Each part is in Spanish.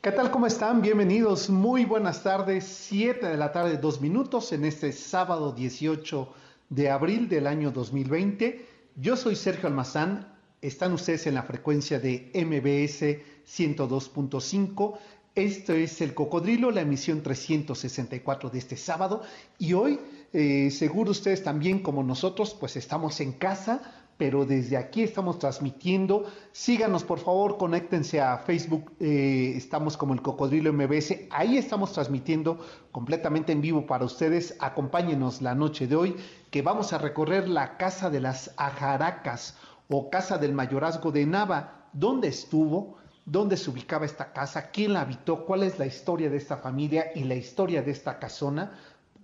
¿Qué tal? ¿Cómo están? Bienvenidos. Muy buenas tardes. 7 de la tarde, dos minutos en este sábado 18 de abril del año 2020. Yo soy Sergio Almazán. Están ustedes en la frecuencia de MBS 102.5. Esto es El Cocodrilo, la emisión 364 de este sábado. Y hoy, eh, seguro ustedes también como nosotros, pues estamos en casa pero desde aquí estamos transmitiendo. Síganos, por favor, conéctense a Facebook, eh, estamos como el Cocodrilo MBS, ahí estamos transmitiendo completamente en vivo para ustedes. Acompáñenos la noche de hoy, que vamos a recorrer la Casa de las Ajaracas o Casa del Mayorazgo de Nava. ¿Dónde estuvo? ¿Dónde se ubicaba esta casa? ¿Quién la habitó? ¿Cuál es la historia de esta familia y la historia de esta casona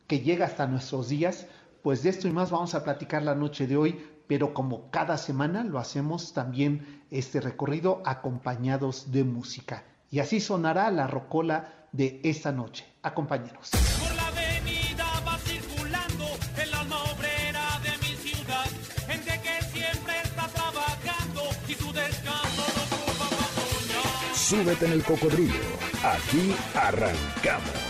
que llega hasta nuestros días? Pues de esto y más vamos a platicar la noche de hoy pero como cada semana lo hacemos también este recorrido acompañados de música. Y así sonará la rocola de esta noche. Acompáñenos. Por la avenida va circulando el alma obrera de mi ciudad, gente que siempre está trabajando y su descanso soñar. Súbete en el cocodrilo. Aquí arrancamos.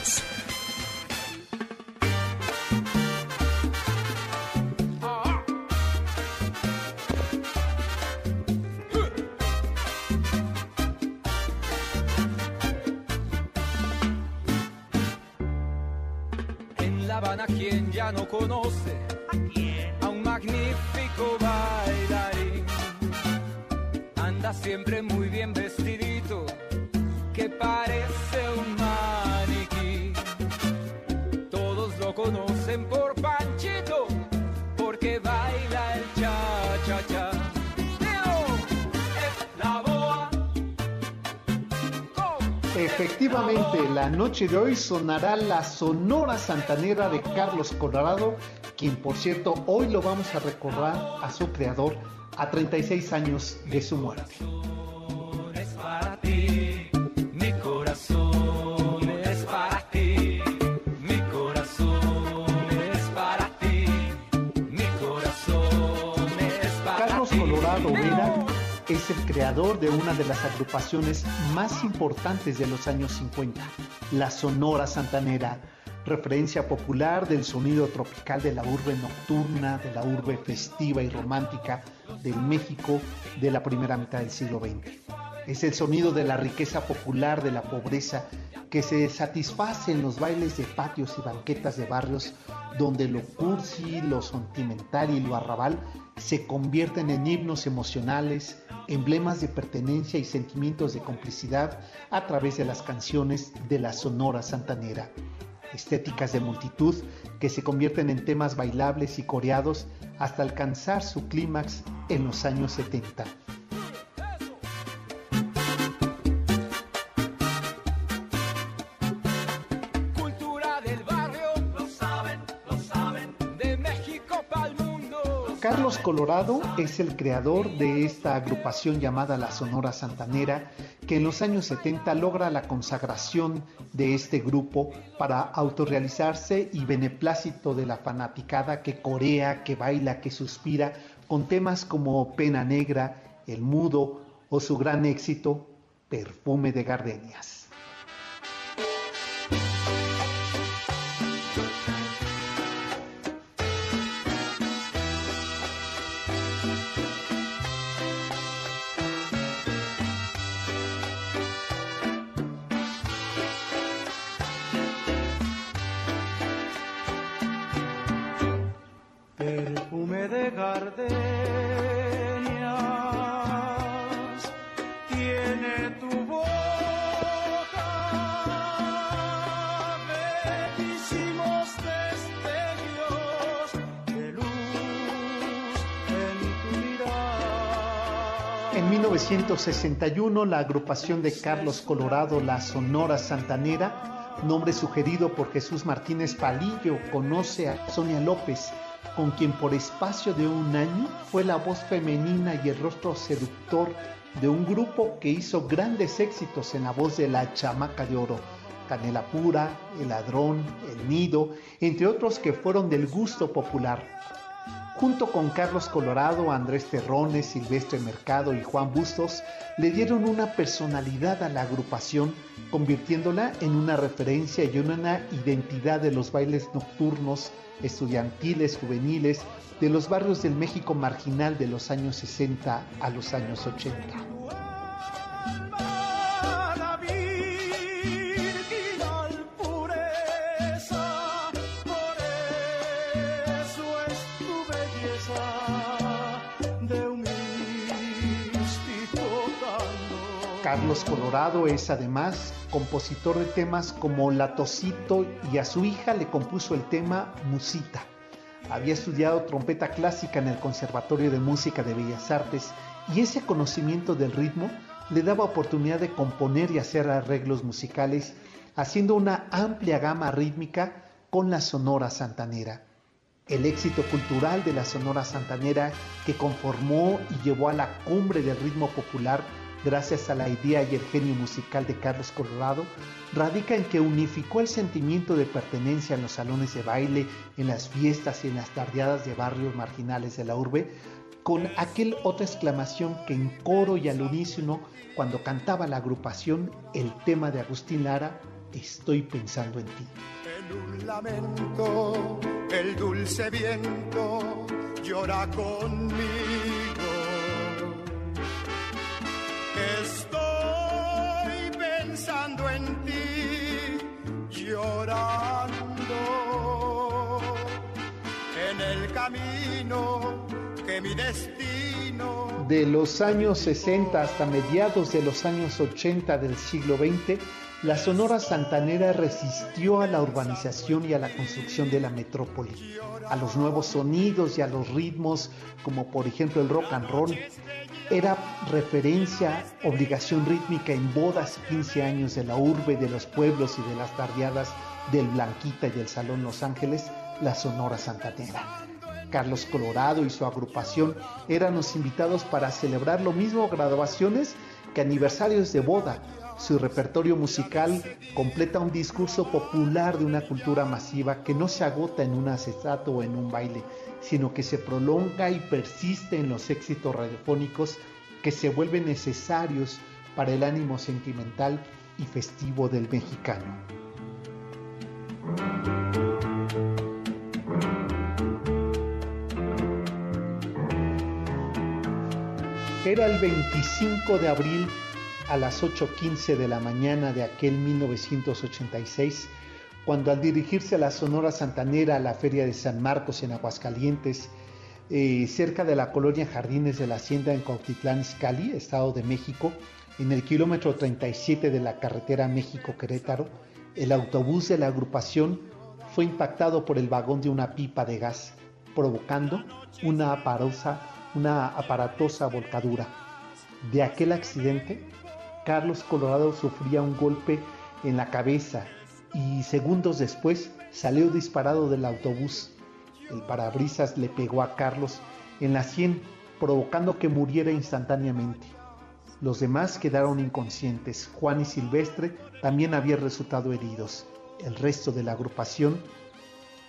Noche de hoy sonará la Sonora Santanera de Carlos Colorado, quien por cierto hoy lo vamos a recordar a su creador a 36 años de su muerte. Es el creador de una de las agrupaciones más importantes de los años 50, la Sonora Santanera, referencia popular del sonido tropical de la urbe nocturna, de la urbe festiva y romántica del México de la primera mitad del siglo XX. Es el sonido de la riqueza popular, de la pobreza, que se satisface en los bailes de patios y banquetas de barrios donde lo cursi, lo sentimental y lo arrabal se convierten en himnos emocionales, emblemas de pertenencia y sentimientos de complicidad a través de las canciones de la Sonora Santanera. Estéticas de multitud que se convierten en temas bailables y coreados hasta alcanzar su clímax en los años 70. Colorado es el creador de esta agrupación llamada la Sonora Santanera, que en los años 70 logra la consagración de este grupo para autorrealizarse y beneplácito de la fanaticada que corea, que baila, que suspira, con temas como Pena Negra, El Mudo o su gran éxito, Perfume de Gardenias. 1961, la agrupación de Carlos Colorado, la Sonora Santanera, nombre sugerido por Jesús Martínez Palillo, conoce a Sonia López, con quien por espacio de un año fue la voz femenina y el rostro seductor de un grupo que hizo grandes éxitos en la voz de la chamaca de oro, Canela Pura, El Ladrón, El Nido, entre otros que fueron del gusto popular. Junto con Carlos Colorado, Andrés Terrones, Silvestre Mercado y Juan Bustos, le dieron una personalidad a la agrupación, convirtiéndola en una referencia y una identidad de los bailes nocturnos, estudiantiles, juveniles, de los barrios del México marginal de los años 60 a los años 80. Carlos Colorado es además compositor de temas como La Tosito y a su hija le compuso el tema Musita. Había estudiado trompeta clásica en el Conservatorio de Música de Bellas Artes y ese conocimiento del ritmo le daba oportunidad de componer y hacer arreglos musicales, haciendo una amplia gama rítmica con la Sonora Santanera. El éxito cultural de la Sonora Santanera que conformó y llevó a la cumbre del ritmo popular gracias a la idea y el genio musical de Carlos Colorado, radica en que unificó el sentimiento de pertenencia en los salones de baile, en las fiestas y en las tardeadas de barrios marginales de la urbe, con aquel otra exclamación que en coro y al unísono, cuando cantaba la agrupación el tema de Agustín Lara, Estoy pensando en ti. En un lamento, el dulce viento llora conmigo. Pensando en ti, llorando en el camino que mi destino. De los años 60 hasta mediados de los años 80 del siglo XX, la Sonora Santanera resistió a la urbanización y a la construcción de la metrópoli, a los nuevos sonidos y a los ritmos, como por ejemplo el rock and roll. Era referencia, obligación rítmica en bodas y 15 años de la urbe, de los pueblos y de las tardeadas del Blanquita y el Salón Los Ángeles, la Sonora Santanera. Carlos Colorado y su agrupación eran los invitados para celebrar lo mismo graduaciones que aniversarios de boda. Su repertorio musical completa un discurso popular de una cultura masiva que no se agota en un acetato o en un baile, sino que se prolonga y persiste en los éxitos radiofónicos que se vuelven necesarios para el ánimo sentimental y festivo del mexicano. Era el 25 de abril a las 8.15 de la mañana de aquel 1986, cuando al dirigirse a la Sonora Santanera a la Feria de San Marcos en Aguascalientes, eh, cerca de la colonia Jardines de la Hacienda en Cuautitlán Izcalli, Estado de México, en el kilómetro 37 de la carretera México-Querétaro, el autobús de la agrupación fue impactado por el vagón de una pipa de gas, provocando una aparosa una aparatosa volcadura. De aquel accidente, Carlos Colorado sufría un golpe en la cabeza y segundos después salió disparado del autobús. El parabrisas le pegó a Carlos en la sien, provocando que muriera instantáneamente. Los demás quedaron inconscientes. Juan y Silvestre también habían resultado heridos. El resto de la agrupación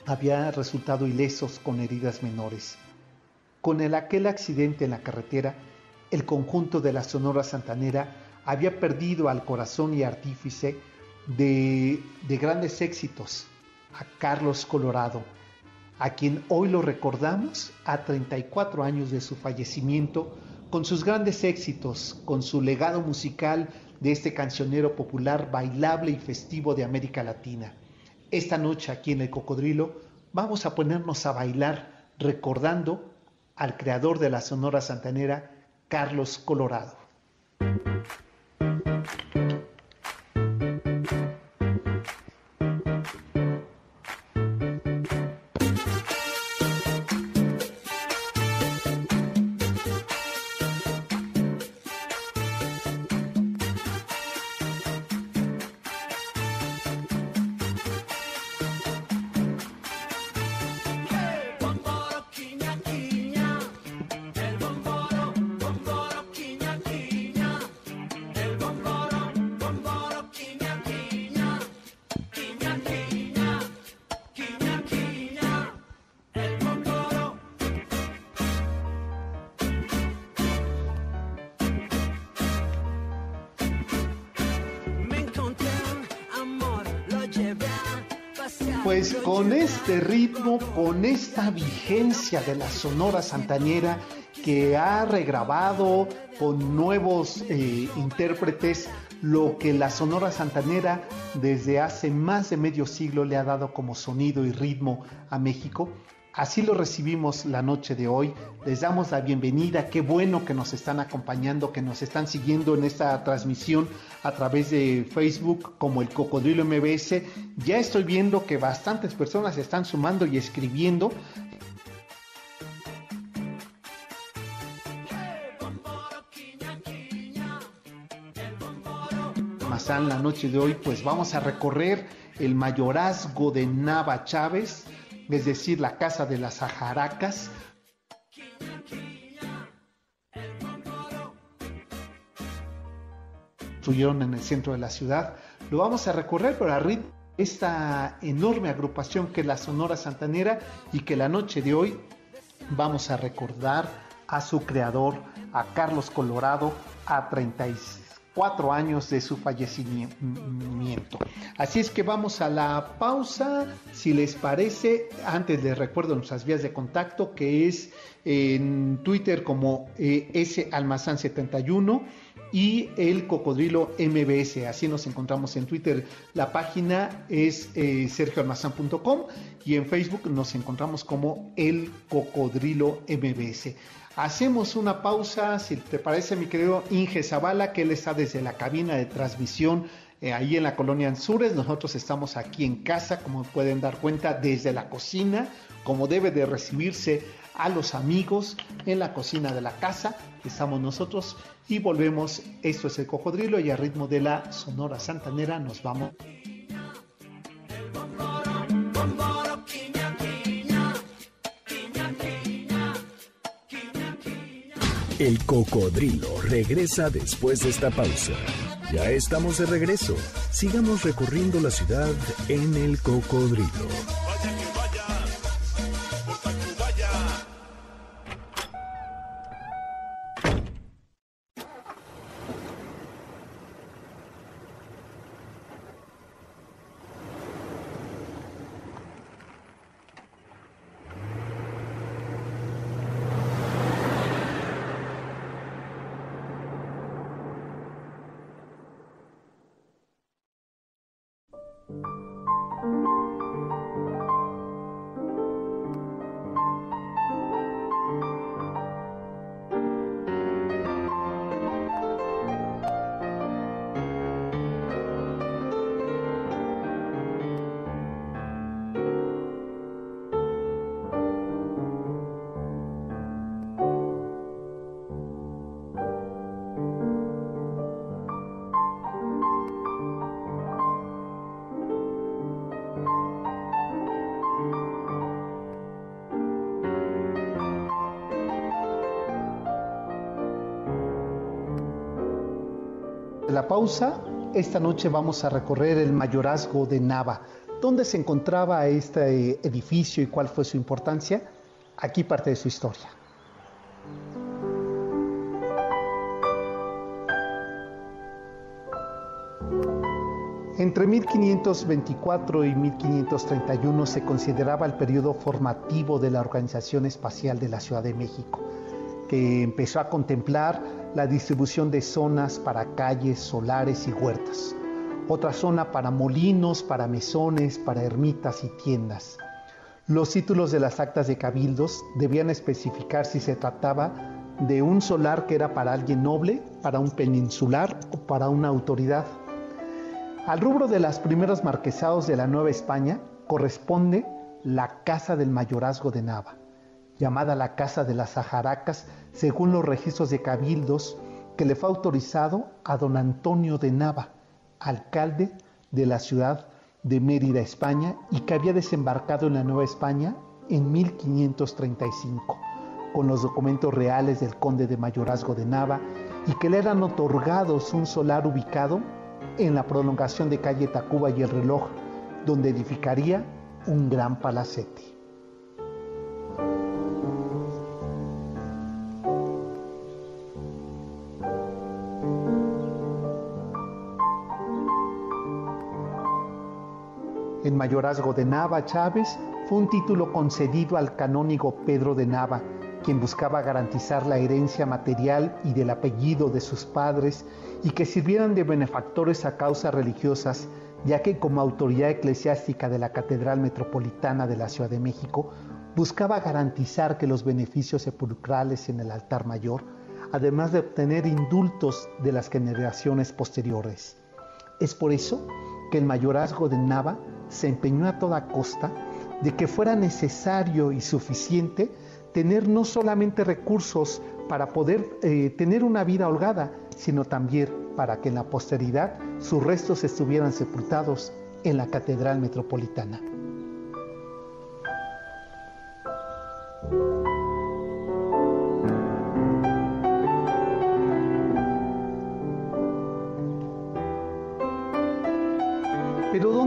había resultado ilesos con heridas menores. Con el aquel accidente en la carretera, el conjunto de la Sonora Santanera había perdido al corazón y artífice de, de grandes éxitos, a Carlos Colorado, a quien hoy lo recordamos a 34 años de su fallecimiento, con sus grandes éxitos, con su legado musical de este cancionero popular bailable y festivo de América Latina. Esta noche aquí en el Cocodrilo vamos a ponernos a bailar recordando al creador de la Sonora Santanera, Carlos Colorado. Este ritmo, con esta vigencia de la Sonora Santanera que ha regrabado con nuevos eh, intérpretes lo que la Sonora Santanera desde hace más de medio siglo le ha dado como sonido y ritmo a México. Así lo recibimos la noche de hoy. Les damos la bienvenida. Qué bueno que nos están acompañando, que nos están siguiendo en esta transmisión a través de Facebook como el Cocodrilo MBS. Ya estoy viendo que bastantes personas están sumando y escribiendo. Mazán, la noche de hoy, pues vamos a recorrer el mayorazgo de Nava Chávez, es decir, la casa de las ajaracas. Construyeron en el centro de la ciudad. Lo vamos a recorrer, pero a ritmo esta enorme agrupación que es la Sonora Santanera y que la noche de hoy vamos a recordar a su creador, a Carlos Colorado, a 34 años de su fallecimiento. Así es que vamos a la pausa, si les parece, antes les recuerdo nuestras vías de contacto, que es en Twitter como eh, S Almazán 71 y el Cocodrilo MBS. Así nos encontramos en Twitter. La página es eh, sergioalmazán.com y en Facebook nos encontramos como el Cocodrilo MBS. Hacemos una pausa, si te parece, mi querido Inge Zavala, que él está desde la cabina de transmisión eh, ahí en la colonia Anzures. Nosotros estamos aquí en casa, como pueden dar cuenta, desde la cocina, como debe de recibirse a los amigos en la cocina de la casa. Estamos nosotros y volvemos. Esto es el cocodrilo y a ritmo de la Sonora Santanera nos vamos. El cocodrilo regresa después de esta pausa. Ya estamos de regreso. Sigamos recorriendo la ciudad en el cocodrilo. Esta noche vamos a recorrer el mayorazgo de Nava. ¿Dónde se encontraba este edificio y cuál fue su importancia? Aquí parte de su historia. Entre 1524 y 1531 se consideraba el periodo formativo de la Organización Espacial de la Ciudad de México, que empezó a contemplar la distribución de zonas para calles, solares y huertas. Otra zona para molinos, para mesones, para ermitas y tiendas. Los títulos de las actas de cabildos debían especificar si se trataba de un solar que era para alguien noble, para un peninsular o para una autoridad. Al rubro de los primeros marquesados de la Nueva España corresponde la Casa del Mayorazgo de Nava, llamada la Casa de las Sajaracas según los registros de cabildos que le fue autorizado a don Antonio de Nava, alcalde de la ciudad de Mérida, España, y que había desembarcado en la Nueva España en 1535, con los documentos reales del conde de Mayorazgo de Nava, y que le eran otorgados un solar ubicado en la prolongación de calle Tacuba y el reloj, donde edificaría un gran palacete. El mayorazgo de Nava Chávez fue un título concedido al canónigo Pedro de Nava, quien buscaba garantizar la herencia material y del apellido de sus padres y que sirvieran de benefactores a causas religiosas, ya que como autoridad eclesiástica de la Catedral Metropolitana de la Ciudad de México, buscaba garantizar que los beneficios sepulcrales en el altar mayor, además de obtener indultos de las generaciones posteriores. Es por eso que el mayorazgo de Nava se empeñó a toda costa de que fuera necesario y suficiente tener no solamente recursos para poder eh, tener una vida holgada, sino también para que en la posteridad sus restos estuvieran sepultados en la Catedral Metropolitana.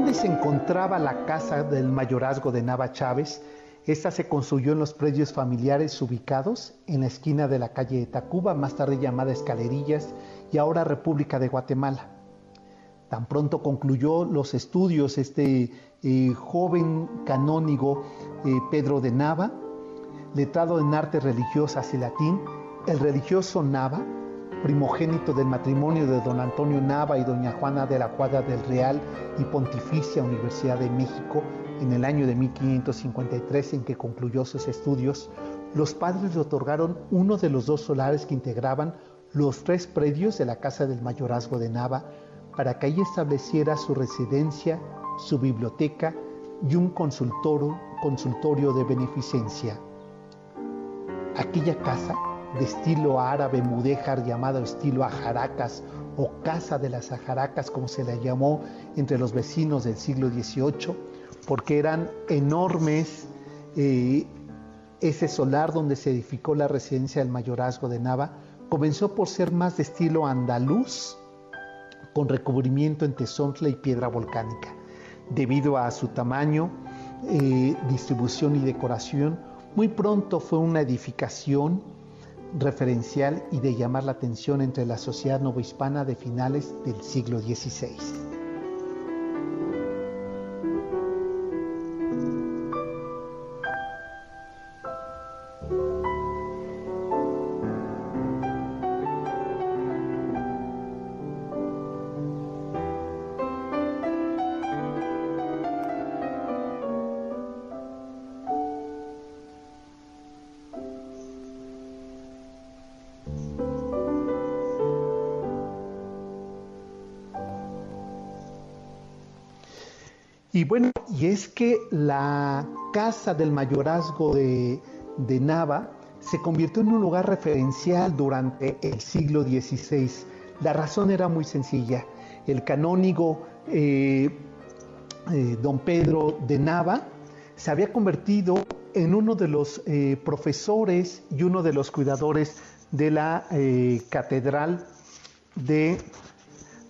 ¿Dónde se encontraba la casa del mayorazgo de Nava Chávez? Esta se construyó en los predios familiares ubicados en la esquina de la calle de Tacuba, más tarde llamada Escalerillas y ahora República de Guatemala. Tan pronto concluyó los estudios este eh, joven canónigo eh, Pedro de Nava, letrado en artes religiosas y latín, el religioso Nava, primogénito del matrimonio de don Antonio Nava y doña Juana de la Cuadra del Real y Pontificia Universidad de México, en el año de 1553 en que concluyó sus estudios, los padres le otorgaron uno de los dos solares que integraban los tres predios de la Casa del Mayorazgo de Nava para que allí estableciera su residencia, su biblioteca y un consultorio, consultorio de beneficencia. Aquella casa, de estilo árabe mudéjar llamado estilo ajaracas o Casa de las Ajaracas como se la llamó entre los vecinos del siglo XVIII, porque eran enormes eh, ese solar donde se edificó la residencia del mayorazgo de Nava, comenzó por ser más de estilo andaluz, con recubrimiento en tesontle y piedra volcánica. Debido a su tamaño, eh, distribución y decoración, muy pronto fue una edificación referencial y de llamar la atención entre la sociedad novohispana de finales del siglo XVI. Y es que la casa del mayorazgo de, de, Nava se convirtió en un lugar referencial durante el siglo XVI. La razón era muy sencilla. El canónigo eh, eh, don Pedro de Nava se había convertido en uno de los eh, profesores y uno de los cuidadores de la catedral de,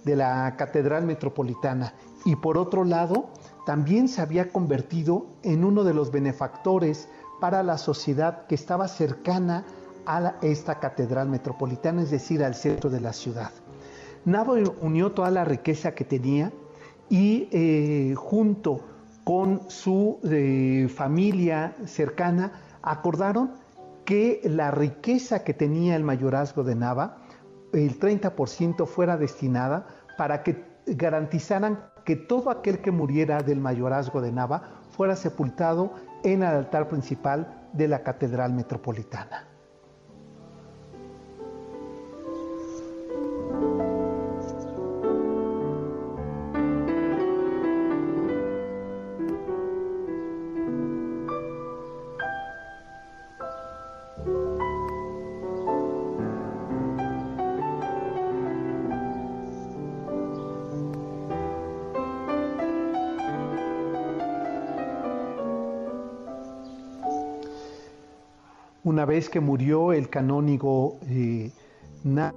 de la catedral metropolitana. Y por otro lado, también se había convertido en uno de los benefactores para la sociedad que estaba cercana a esta catedral metropolitana, es decir, al centro de la ciudad. Nava unió toda la riqueza que tenía y eh, junto con su eh, familia cercana acordaron que la riqueza que tenía el mayorazgo de Nava, el 30% fuera destinada para que garantizaran que todo aquel que muriera del mayorazgo de Nava fuera sepultado en el altar principal de la Catedral Metropolitana. Una vez que murió el canónigo eh, Na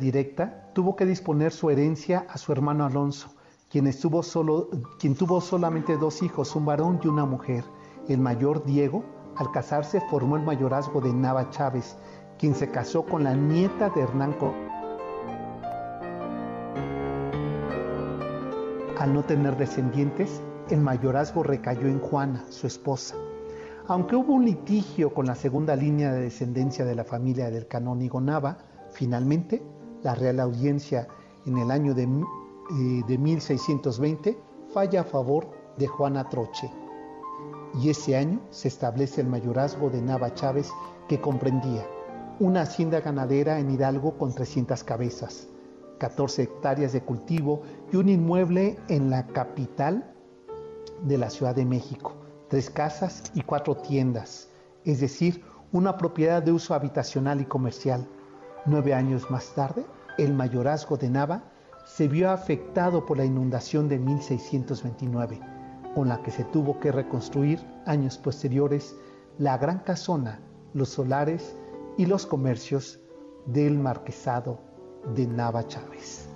directa, tuvo que disponer su herencia a su hermano Alonso, quien, estuvo solo, quien tuvo solamente dos hijos, un varón y una mujer. El mayor Diego, al casarse, formó el mayorazgo de Nava Chávez, quien se casó con la nieta de Hernán Al no tener descendientes, el mayorazgo recayó en Juana, su esposa. Aunque hubo un litigio con la segunda línea de descendencia de la familia del canónigo Nava, finalmente la Real Audiencia en el año de, eh, de 1620 falla a favor de Juana Troche. Y ese año se establece el mayorazgo de Nava Chávez que comprendía una hacienda ganadera en Hidalgo con 300 cabezas, 14 hectáreas de cultivo y un inmueble en la capital de la Ciudad de México, tres casas y cuatro tiendas, es decir, una propiedad de uso habitacional y comercial. Nueve años más tarde, el mayorazgo de Nava se vio afectado por la inundación de 1629, con la que se tuvo que reconstruir años posteriores la gran casona, los solares y los comercios del marquesado de Nava Chávez.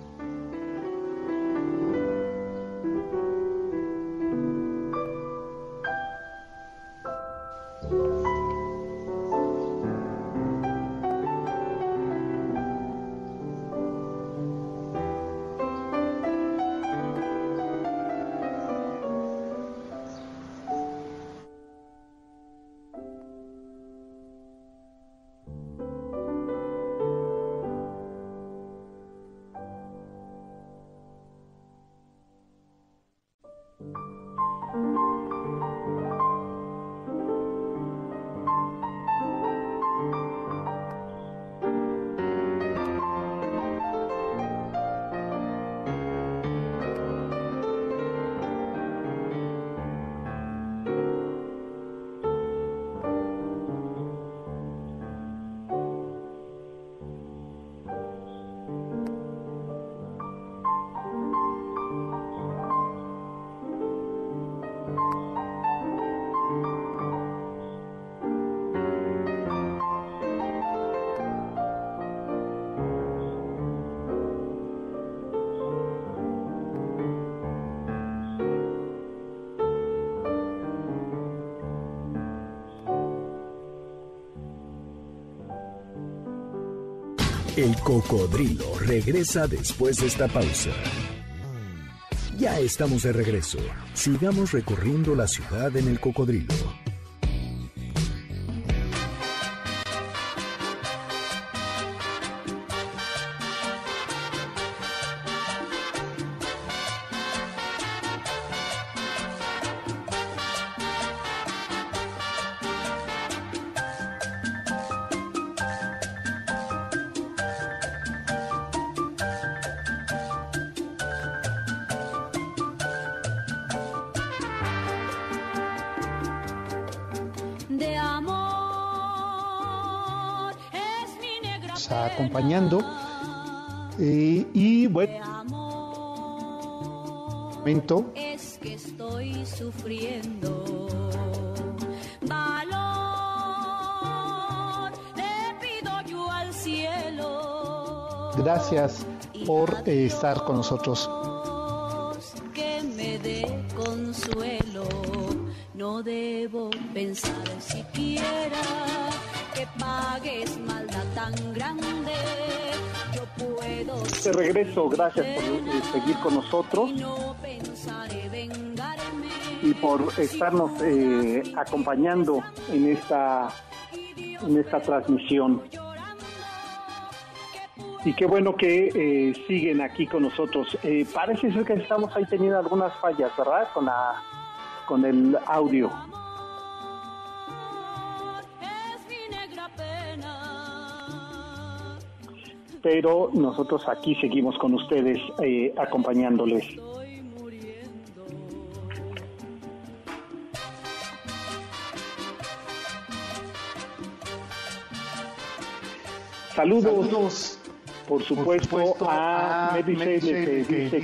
El cocodrilo regresa después de esta pausa. Ya estamos de regreso. Sigamos recorriendo la ciudad en el cocodrilo. Está acompañando. Eh, y bueno, momento, es que estoy sufriendo valor le pido yo al cielo gracias por eh, estar con nosotros. que me dé consuelo no debo pensar siquiera que pagues maldad tan grande yo puedo De regreso, gracias por eh, seguir con nosotros y por estarnos eh, acompañando en esta, en esta transmisión. Y qué bueno que eh, siguen aquí con nosotros. Eh, parece ser que estamos ahí teniendo algunas fallas, ¿verdad? Con, la, con el audio. Pero nosotros aquí seguimos con ustedes eh, acompañándoles. Saludos, Saludos. por supuesto, supuesto, a a Shelley, que dice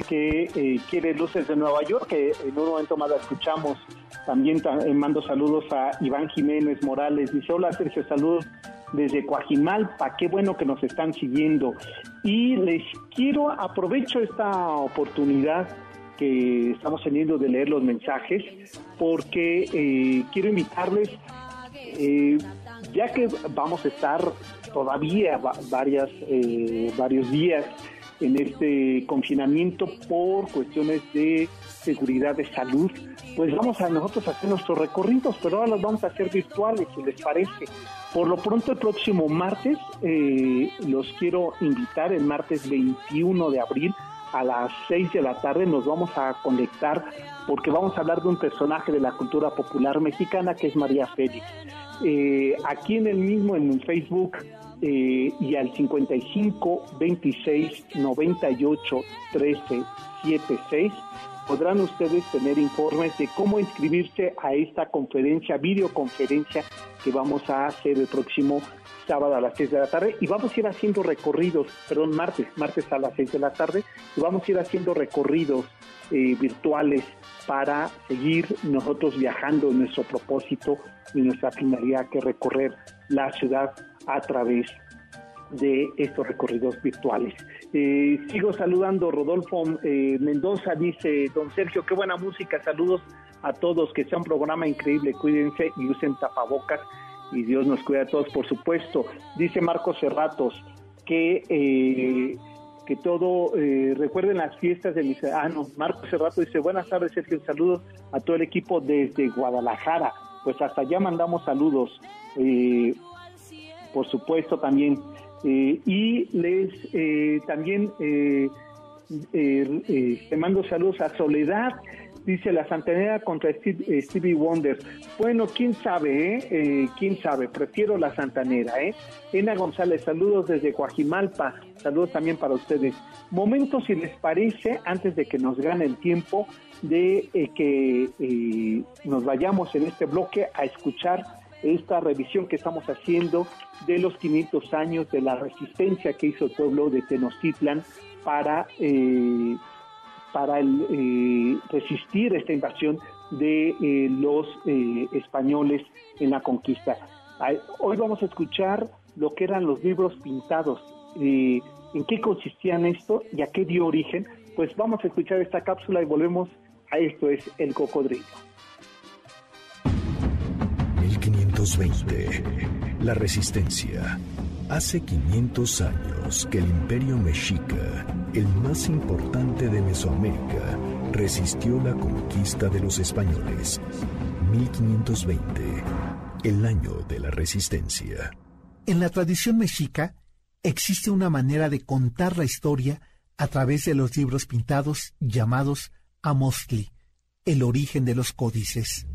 eh, quiere luces de Nueva York, que en un momento más la escuchamos. También ta- eh, mando saludos a Iván Jiménez Morales. Dice, hola Sergio, saludos desde Coajimalpa, qué bueno que nos están siguiendo. Y les quiero, aprovecho esta oportunidad que estamos teniendo de leer los mensajes, porque eh, quiero invitarles eh, ya que vamos a estar todavía va- varias, eh, varios días en este confinamiento por cuestiones de seguridad de salud, pues vamos a nosotros hacer nuestros recorridos, pero ahora los vamos a hacer virtuales, si les parece. Por lo pronto el próximo martes eh, los quiero invitar, el martes 21 de abril a las 6 de la tarde nos vamos a conectar porque vamos a hablar de un personaje de la cultura popular mexicana que es María Félix. Eh, aquí en el mismo, en Facebook, eh, y al 55 26 98 13 76 podrán ustedes tener informes de cómo inscribirse a esta conferencia, videoconferencia que vamos a hacer el próximo sábado a las 6 de la tarde. Y vamos a ir haciendo recorridos, perdón, martes, martes a las 6 de la tarde y vamos a ir haciendo recorridos eh, virtuales para seguir nosotros viajando en nuestro propósito y nuestra finalidad que recorrer la ciudad a través de estos recorridos virtuales. Eh, sigo saludando, Rodolfo eh, Mendoza dice, don Sergio, qué buena música, saludos a todos, que sea un programa increíble, cuídense y usen tapabocas y Dios nos cuida a todos, por supuesto. Dice Marcos Cerratos que... Eh, que todo, recuerden las fiestas de mis... Ah, no, Marcos Cerrato dice, buenas tardes Sergio, saludos a todo el equipo desde Guadalajara, pues hasta allá mandamos saludos, por supuesto también eh, y les eh, también eh, te mando saludos a Soledad, dice la Santanera contra Stevie Wonder. Bueno, quién sabe, ¿eh? quién sabe, prefiero la Santanera, ¿eh? Ena González, saludos desde Coajimalpa, saludos también para ustedes. Momento, si les parece, antes de que nos gane el tiempo, de que nos vayamos en este bloque a escuchar esta revisión que estamos haciendo de los 500 años de la resistencia que hizo el pueblo de Tenochtitlan para, eh, para eh, resistir esta invasión de eh, los españoles en la conquista. Hoy vamos a escuchar lo que eran los libros pintados, en qué consistían esto y a qué dio origen. Pues vamos a escuchar esta cápsula y volvemos a esto es el cocodrilo. 1520. La resistencia. Hace 500 años que el imperio mexica, el más importante de Mesoamérica, resistió la conquista de los españoles. 1520. El año de la resistencia. En la tradición mexica existe una manera de contar la historia a través de los libros pintados llamados Amostli, el origen de los códices.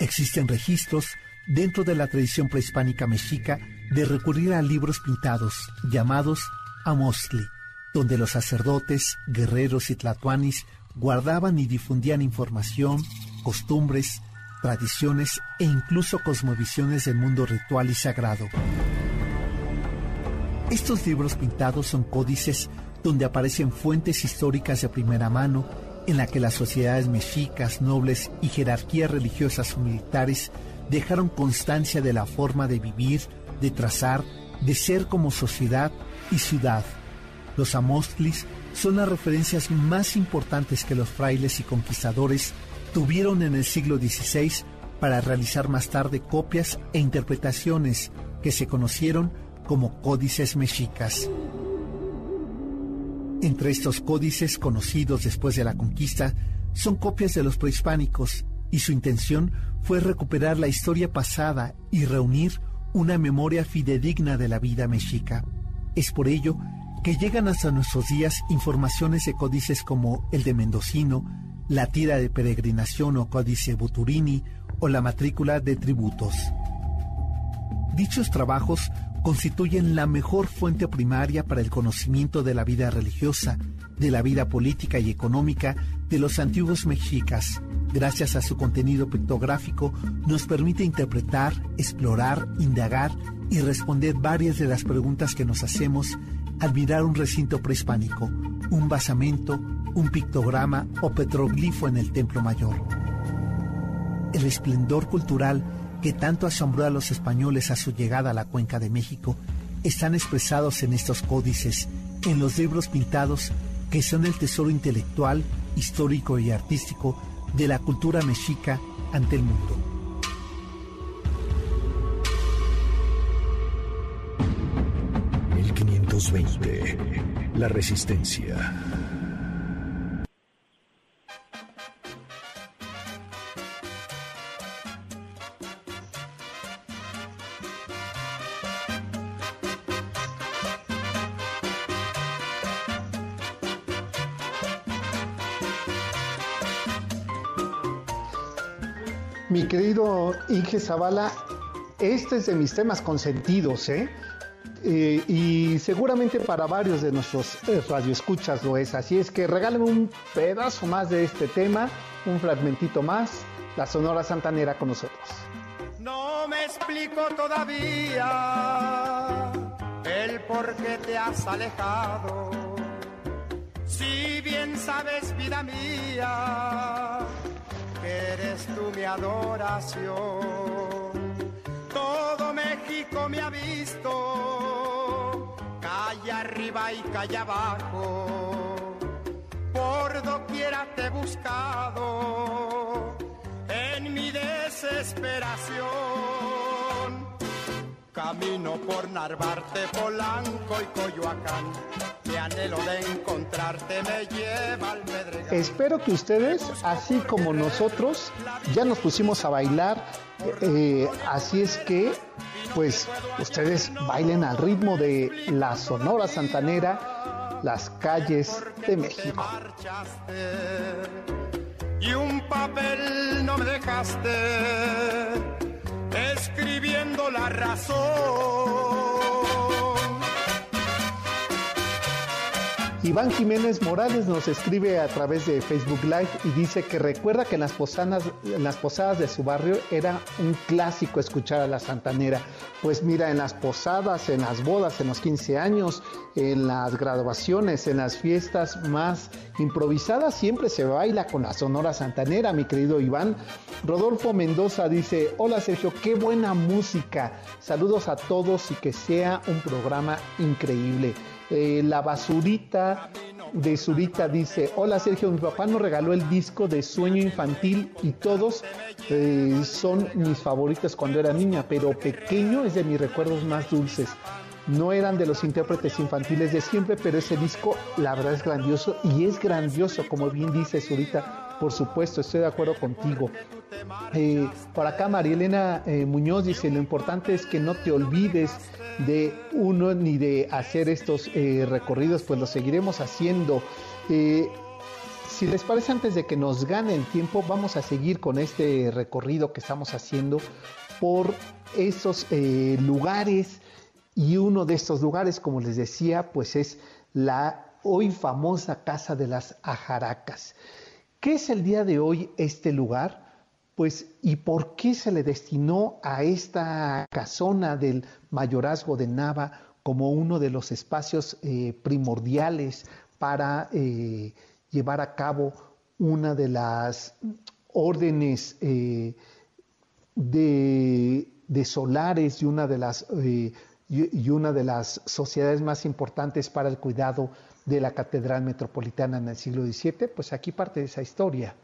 Existen registros dentro de la tradición prehispánica mexica de recurrir a libros pintados llamados amostli, donde los sacerdotes, guerreros y tlatoanis guardaban y difundían información, costumbres, tradiciones e incluso cosmovisiones del mundo ritual y sagrado. Estos libros pintados son códices donde aparecen fuentes históricas de primera mano en la que las sociedades mexicas, nobles y jerarquías religiosas o militares dejaron constancia de la forma de vivir, de trazar, de ser como sociedad y ciudad. Los amostlis son las referencias más importantes que los frailes y conquistadores tuvieron en el siglo XVI para realizar más tarde copias e interpretaciones que se conocieron como códices mexicas. Entre estos códices conocidos después de la conquista son copias de los prehispánicos y su intención fue recuperar la historia pasada y reunir una memoria fidedigna de la vida mexica. Es por ello que llegan hasta nuestros días informaciones de códices como el de Mendocino, la tira de peregrinación o códice Buturini o la matrícula de tributos. Dichos trabajos constituyen la mejor fuente primaria para el conocimiento de la vida religiosa, de la vida política y económica de los antiguos mexicas. Gracias a su contenido pictográfico, nos permite interpretar, explorar, indagar y responder varias de las preguntas que nos hacemos al mirar un recinto prehispánico, un basamento, un pictograma o petroglifo en el Templo Mayor. El esplendor cultural que tanto asombró a los españoles a su llegada a la cuenca de México, están expresados en estos códices, en los libros pintados que son el tesoro intelectual, histórico y artístico de la cultura mexica ante el mundo. 220. La Resistencia. Inge Zavala, este es de mis temas consentidos, ¿eh? Eh, y seguramente para varios de nuestros eh, radioescuchas lo es. Así es que regálame un pedazo más de este tema, un fragmentito más, la Sonora Santanera con nosotros. No me explico todavía el por qué te has alejado. Si bien sabes, vida mía, eres tú mi adoración. Todo México me ha visto, calle arriba y calle abajo. Por doquiera te he buscado en mi desesperación. Camino por Narvarte, Polanco y Coyoacán. Mi anhelo de encontrarte me lleva al Pedregal. Espero que ustedes, así como nosotros, ya nos pusimos a bailar. eh, así es que, pues, ustedes bailen al ritmo de la Sonora Santanera, las calles de México. y un papel no me dejaste escribiendo la razón. Iván Jiménez Morales nos escribe a través de Facebook Live y dice que recuerda que en las posadas, en las posadas de su barrio era un clásico escuchar a la santanera. Pues mira, en las posadas, en las bodas, en los 15 años, en las graduaciones, en las fiestas más improvisadas, siempre se baila con la sonora santanera, mi querido Iván. Rodolfo Mendoza dice, hola Sergio, qué buena música. Saludos a todos y que sea un programa increíble. Eh, la basurita de Zurita dice, hola Sergio, mi papá nos regaló el disco de Sueño Infantil y todos eh, son mis favoritos cuando era niña, pero pequeño es de mis recuerdos más dulces. No eran de los intérpretes infantiles de siempre, pero ese disco la verdad es grandioso y es grandioso, como bien dice Zurita, por supuesto, estoy de acuerdo contigo. Eh, por acá Marielena eh, Muñoz dice, lo importante es que no te olvides de uno ni de hacer estos eh, recorridos, pues lo seguiremos haciendo. Eh, si les parece, antes de que nos gane el tiempo, vamos a seguir con este recorrido que estamos haciendo por esos eh, lugares y uno de estos lugares, como les decía, pues es la hoy famosa Casa de las Ajaracas. ¿Qué es el día de hoy este lugar? Pues, ¿y por qué se le destinó a esta casona del mayorazgo de Nava como uno de los espacios eh, primordiales para eh, llevar a cabo una de las órdenes eh, de, solares y una de las y, y una de las sociedades más importantes para el cuidado de la Catedral Metropolitana en el siglo XVII, pues aquí parte de esa historia.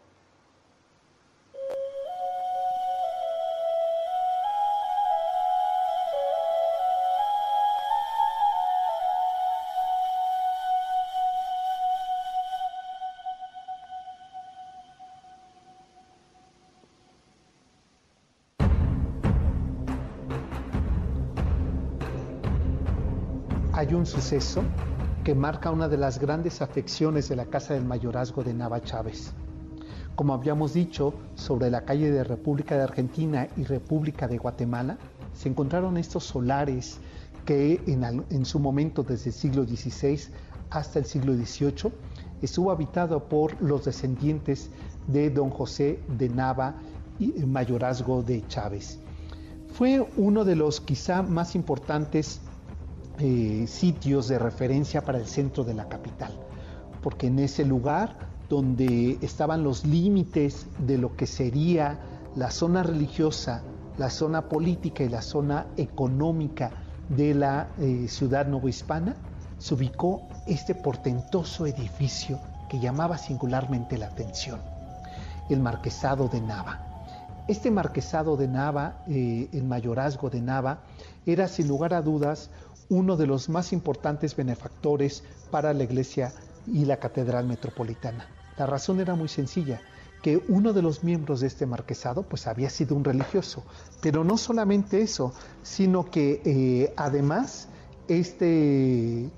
Un suceso que marca una de las grandes afecciones de la Casa del Mayorazgo de Nava Chávez. Como habíamos dicho, sobre la calle de República de Argentina y República de Guatemala, se encontraron estos solares que en, en su momento, desde el siglo XVI hasta el siglo XVIII, estuvo habitado por los descendientes de don José de Nava y Mayorazgo de Chávez. Fue uno de los quizá más importantes eh, sitios de referencia para el centro de la capital, porque en ese lugar donde estaban los límites de lo que sería la zona religiosa, la zona política y la zona económica de la eh, ciudad novohispana, se ubicó este portentoso edificio que llamaba singularmente la atención, el Marquesado de Nava. Este Marquesado de Nava, eh, el mayorazgo de Nava, era sin lugar a dudas uno de los más importantes benefactores para la iglesia y la catedral metropolitana. La razón era muy sencilla, que uno de los miembros de este marquesado pues había sido un religioso, pero no solamente eso, sino que eh, además este,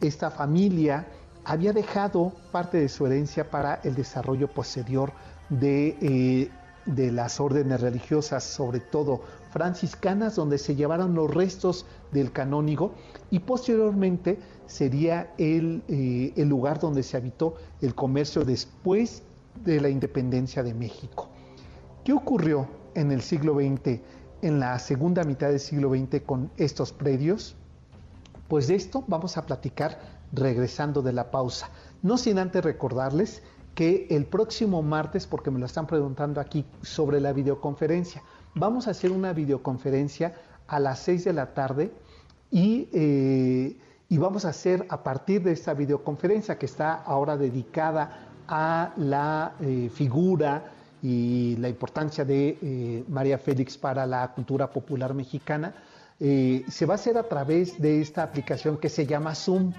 esta familia había dejado parte de su herencia para el desarrollo posterior de, eh, de las órdenes religiosas, sobre todo franciscanas, donde se llevaron los restos del canónigo y posteriormente sería el, eh, el lugar donde se habitó el comercio después de la independencia de México. ¿Qué ocurrió en el siglo XX, en la segunda mitad del siglo XX con estos predios? Pues de esto vamos a platicar regresando de la pausa. No sin antes recordarles que el próximo martes, porque me lo están preguntando aquí sobre la videoconferencia, vamos a hacer una videoconferencia a las 6 de la tarde y, eh, y vamos a hacer a partir de esta videoconferencia que está ahora dedicada a la eh, figura y la importancia de eh, María Félix para la cultura popular mexicana, se va a hacer a través de esta aplicación que se llama Zoom.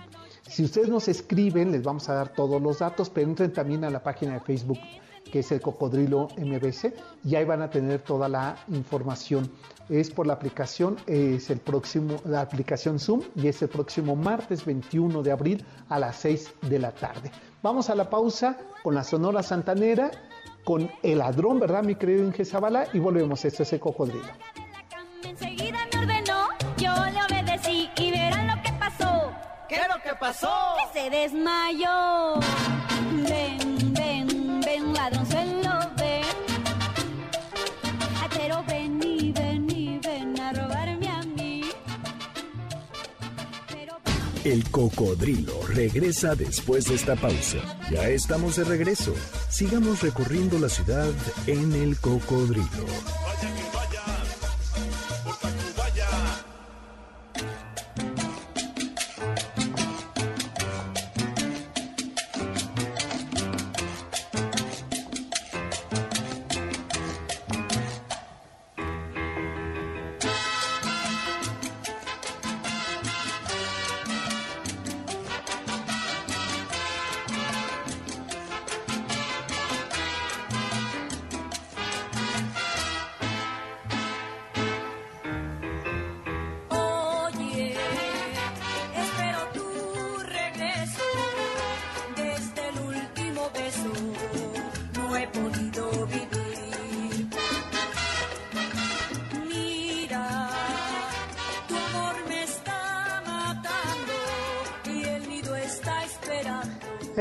Si ustedes nos escriben, les vamos a dar todos los datos, pero entren también a la página de Facebook que es el Cocodrilo MBC, y ahí van a tener toda la información. Es por la aplicación, es el próximo, la aplicación Zoom, y es el próximo martes 21 de abril a las 6 de la tarde. Vamos a la pausa con la Sonora Santanera, con el ladrón, ¿verdad, mi querido Inge Zavala? Y volvemos, esto es el Cocodrilo. Enseguida me ordenó, yo le obedecí y verán lo que pasó. ¿Qué es lo que pasó? Que se desmayó. El cocodrilo regresa después de esta pausa. Ya estamos de regreso. Sigamos recorriendo la ciudad en el cocodrilo.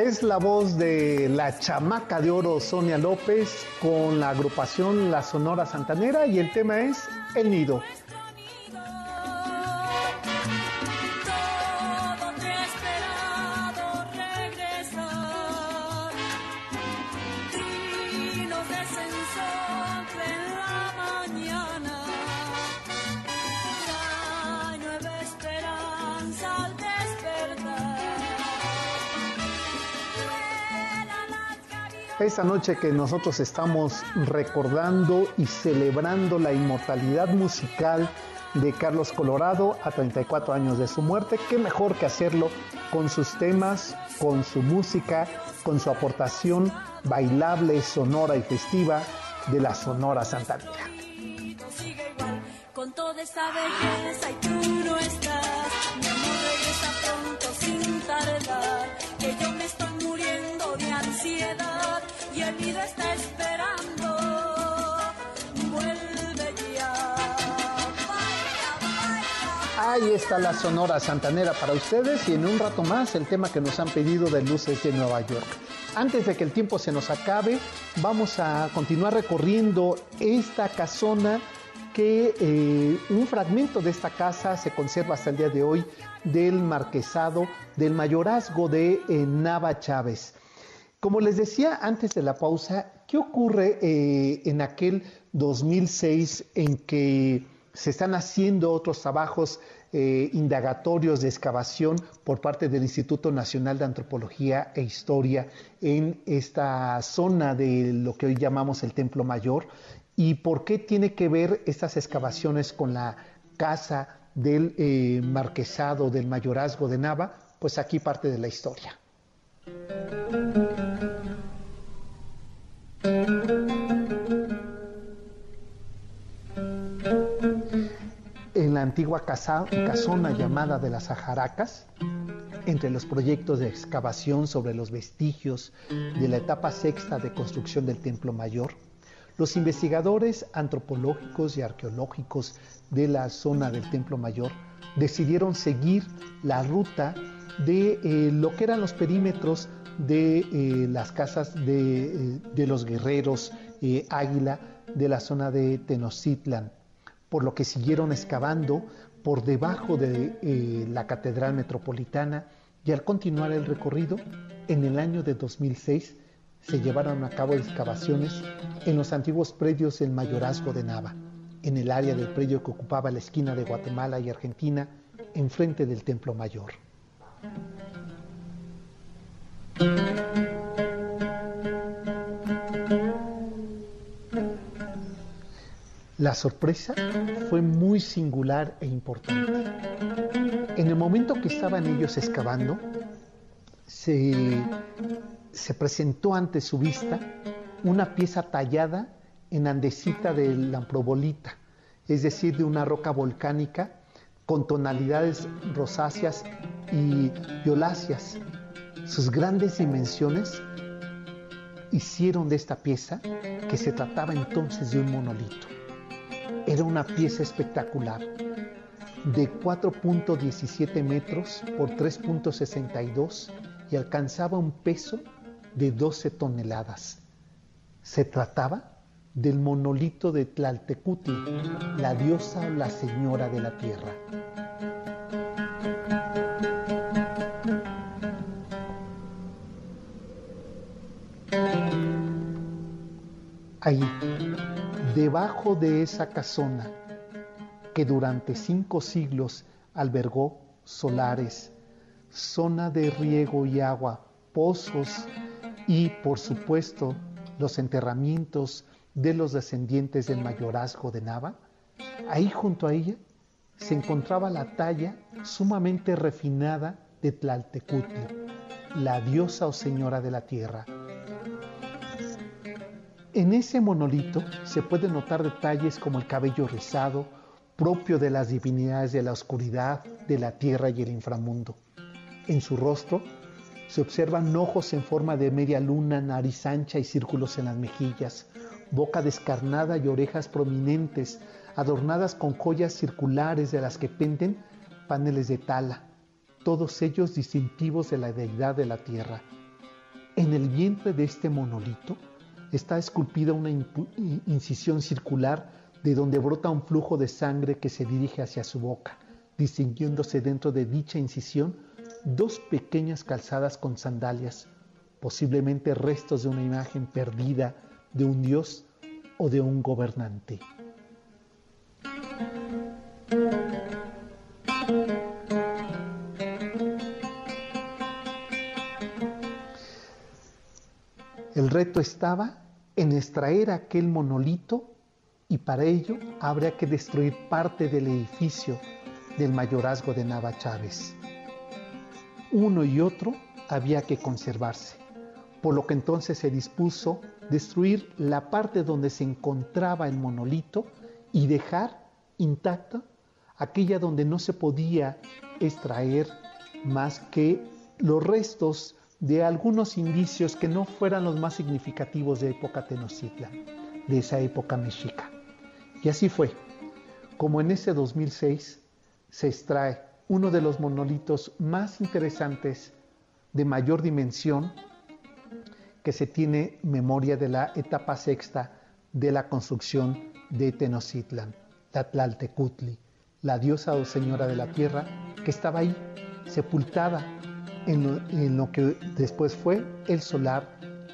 Es la voz de la chamaca de oro Sonia López con la agrupación La Sonora Santanera y el tema es El Nido. Esta noche que nosotros estamos recordando y celebrando la inmortalidad musical de Carlos Colorado a 34 años de su muerte, qué mejor que hacerlo con sus temas, con su música, con su aportación bailable, sonora y festiva de la Sonora Santanera. con y el nido está esperando. Vuelve ya. Ahí está la Sonora Santanera para ustedes y en un rato más el tema que nos han pedido de Luces de Nueva York. Antes de que el tiempo se nos acabe, vamos a continuar recorriendo esta casona que eh, un fragmento de esta casa se conserva hasta el día de hoy del marquesado del mayorazgo de eh, Nava Chávez. Como les decía antes de la pausa, ¿qué ocurre eh, en aquel 2006 en que se están haciendo otros trabajos eh, indagatorios de excavación por parte del Instituto Nacional de Antropología e Historia en esta zona de lo que hoy llamamos el Templo Mayor? ¿Y por qué tiene que ver estas excavaciones con la casa del eh, marquesado del mayorazgo de Nava, pues aquí parte de la historia. En la antigua casa, casona llamada de las Ajaracas, entre los proyectos de excavación sobre los vestigios de la etapa sexta de construcción del Templo Mayor, los investigadores antropológicos y arqueológicos de la zona del Templo Mayor decidieron seguir la ruta de eh, lo que eran los perímetros de eh, las casas de, eh, los guerreros Águila de la zona de Tenochtitlan, por lo que siguieron excavando por debajo de la Catedral Metropolitana y al continuar el recorrido, en el año de 2006 se llevaron a cabo excavaciones en los antiguos predios del mayorazgo de Nava, en el área del predio que ocupaba la esquina de Guatemala y Argentina, enfrente del Templo Mayor. La sorpresa fue muy singular e importante. En el momento que estaban ellos excavando, se, se presentó ante su vista una pieza tallada en andesita de lamprobolita, es decir, de una roca volcánica con tonalidades rosáceas y violáceas. Sus grandes dimensiones hicieron de esta pieza que se trataba entonces de un monolito. Era una pieza espectacular de 4.17 metros por 3.62 y alcanzaba un peso de 12 toneladas. Se trataba del monolito de Tlaltecutli, la diosa o la señora de la tierra. Ahí, debajo de esa casona que durante cinco siglos albergó solares, zona de riego y agua, pozos y, por supuesto, los enterramientos de los descendientes del mayorazgo de Nava, ahí junto a ella se encontraba la talla sumamente refinada de Tlaltecutli, la diosa o señora de la tierra, en ese monolito se pueden notar detalles como el cabello rizado, propio de las divinidades de la oscuridad, de la tierra y el inframundo. En su rostro se observan ojos en forma de media luna, nariz ancha y círculos en las mejillas, boca descarnada y orejas prominentes, adornadas con joyas circulares de las que penden paneles de tala, todos ellos distintivos de la deidad de la tierra. En el vientre de este monolito está esculpida una incisión circular de donde brota un flujo de sangre que se dirige hacia su boca, distinguiéndose dentro de dicha incisión dos pequeñas calzadas con sandalias, posiblemente restos de una imagen perdida de un dios o de un gobernante. El reto estaba en extraer aquel monolito y para ello habría que destruir parte del edificio del mayorazgo de Nava Chávez. Uno y otro había que conservarse, por lo que entonces se dispuso destruir la parte donde se encontraba el monolito y dejar intacta aquella donde no se podía extraer más que los restos de algunos indicios que no fueran los más significativos de época Tenochtitlan, de esa época mexica. Y así fue, como en ese 2006 se extrae uno de los monolitos más interesantes de mayor dimensión que se tiene memoria de la etapa sexta de la construcción de Tenochtitlan, la Tlaltecutli, la diosa o señora de la tierra que estaba ahí, sepultada en lo, que después fue el solar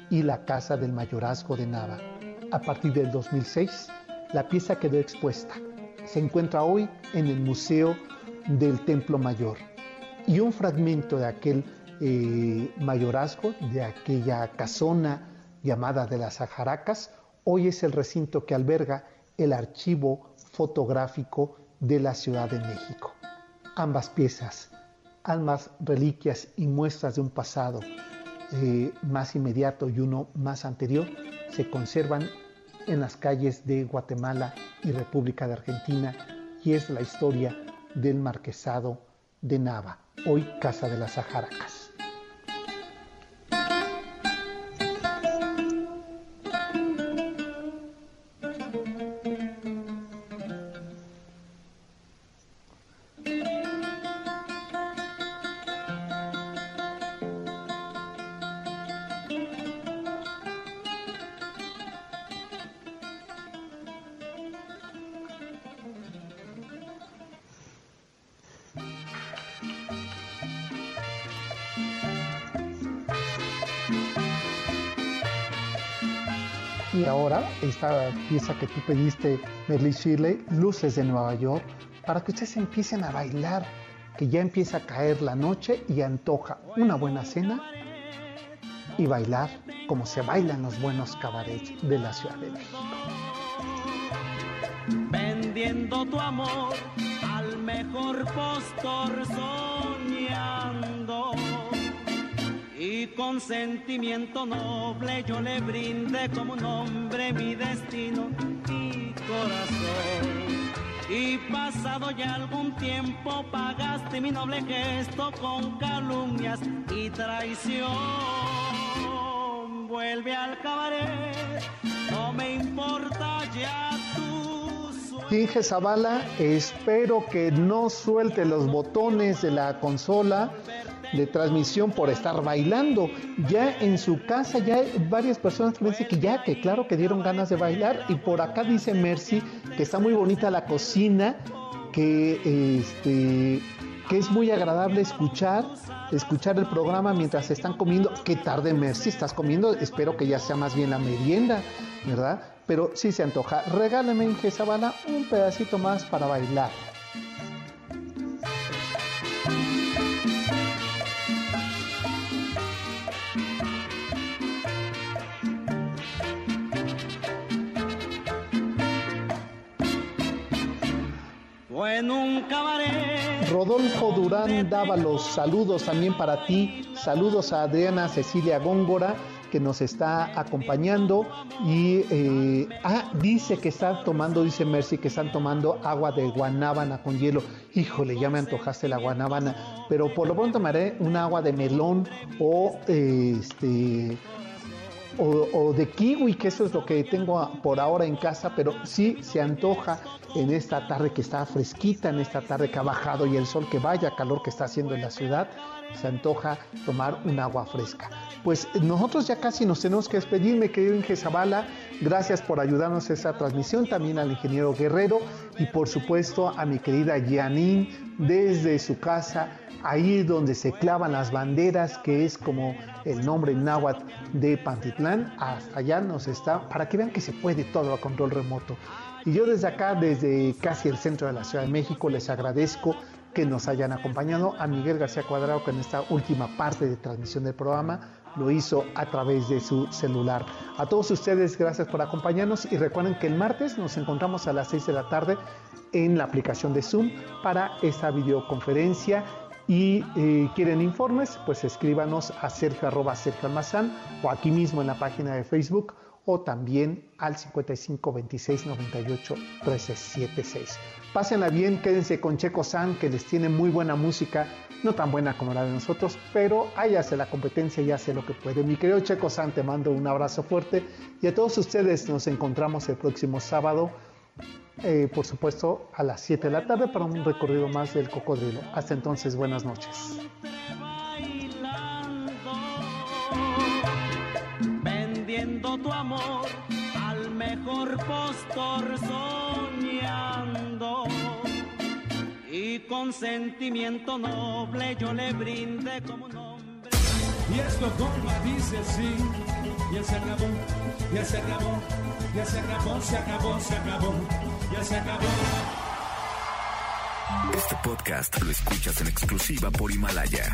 y la casa del mayorazgo de Nava. A partir del 2006, la pieza quedó expuesta. Se encuentra hoy en el Museo del Templo Mayor. Y un fragmento de aquel eh, mayorazgo, de aquella casona llamada de las Ajaracas, hoy es el recinto que alberga el archivo fotográfico de la Ciudad de México. Ambas piezas, ambas reliquias y muestras de un pasado eh, más inmediato y uno más anterior, se conservan en las calles de Guatemala y República de Argentina y es la historia del marquesado de Nava, hoy Casa de las Ajaracas. Esta pieza que tú pediste, Merly Shirley, Luces de Nueva York, para que ustedes empiecen a bailar, que ya empieza a caer la noche y antoja una buena cena y bailar como se bailan los buenos cabarets de la Ciudad de México. Vendiendo tu amor al mejor postor soñando y con sentimiento noble yo le brinde como un hombre mi destino y corazón. Y pasado ya algún tiempo pagaste mi noble gesto con calumnias y traición. Vuelve al cabaret, Inge Zavala, espero que no suelte los botones de la consola de transmisión por estar bailando. Ya en su casa ya hay varias personas que dicen que ya, que claro que dieron ganas de bailar. Y por acá dice Mercy que está muy bonita la cocina, que este que es muy agradable escuchar, escuchar el programa mientras están comiendo. Qué tarde, Mercy, estás comiendo. Espero que ya sea más bien la merienda, ¿verdad? Pero sí se antoja. Regálame, Inge Zavala, un pedacito más para bailar. Rodolfo Durán daba los saludos también para ti. Saludos a Adriana Cecilia Góngora que nos está acompañando y eh, ah, dice que están tomando, dice Mercy, que están tomando agua de guanábana con hielo. Híjole, ya me antojaste la guanábana, pero por lo pronto me haré un agua de melón o este o, de kiwi, que eso es lo que tengo por ahora en casa, pero sí se antoja en esta tarde que está fresquita, en esta tarde que ha bajado y el sol que vaya calor que está haciendo en la ciudad, se antoja tomar un agua fresca. Pues nosotros ya casi nos tenemos que despedir, mi querido Inge Zavala, gracias por ayudarnos a esta transmisión, también al ingeniero Guerrero y por supuesto a mi querida Yanin desde su casa ahí donde se clavan las banderas, que es como el nombre náhuatl de Pantitlán, hasta allá nos está, para que vean que se puede todo a control remoto. Y yo desde acá, desde casi el centro de la Ciudad de México, les agradezco que nos hayan acompañado a Miguel García Cuadrado que en esta última parte de transmisión del programa lo hizo a través de su celular. A todos ustedes, gracias por acompañarnos y recuerden que el martes nos encontramos a las 6 de la tarde en la aplicación de Zoom para esta videoconferencia y eh, quieren informes, pues escríbanos a sergio arroba Sergio Almazán o aquí mismo en la página de Facebook o también al 55 26 98 13 76. Pásenla bien, quédense con Checo San que les tiene muy buena música, no tan buena como la de nosotros, pero ahí hace la competencia y hace lo que puede. Mi querido Checo San, te mando un abrazo fuerte y a todos ustedes nos encontramos el próximo sábado eh, por supuesto, a las 7 de la tarde para un recorrido más del cocodrilo. Hasta entonces, buenas noches. Tu amor al mejor postor soñando. Y con sentimiento noble yo le brinde como un hombre. Y esto como dice así, ya se acabó, ya se acabó, ya se acabó, se acabó, se acabó, ya se acabó. Este podcast lo escuchas en exclusiva por Himalaya.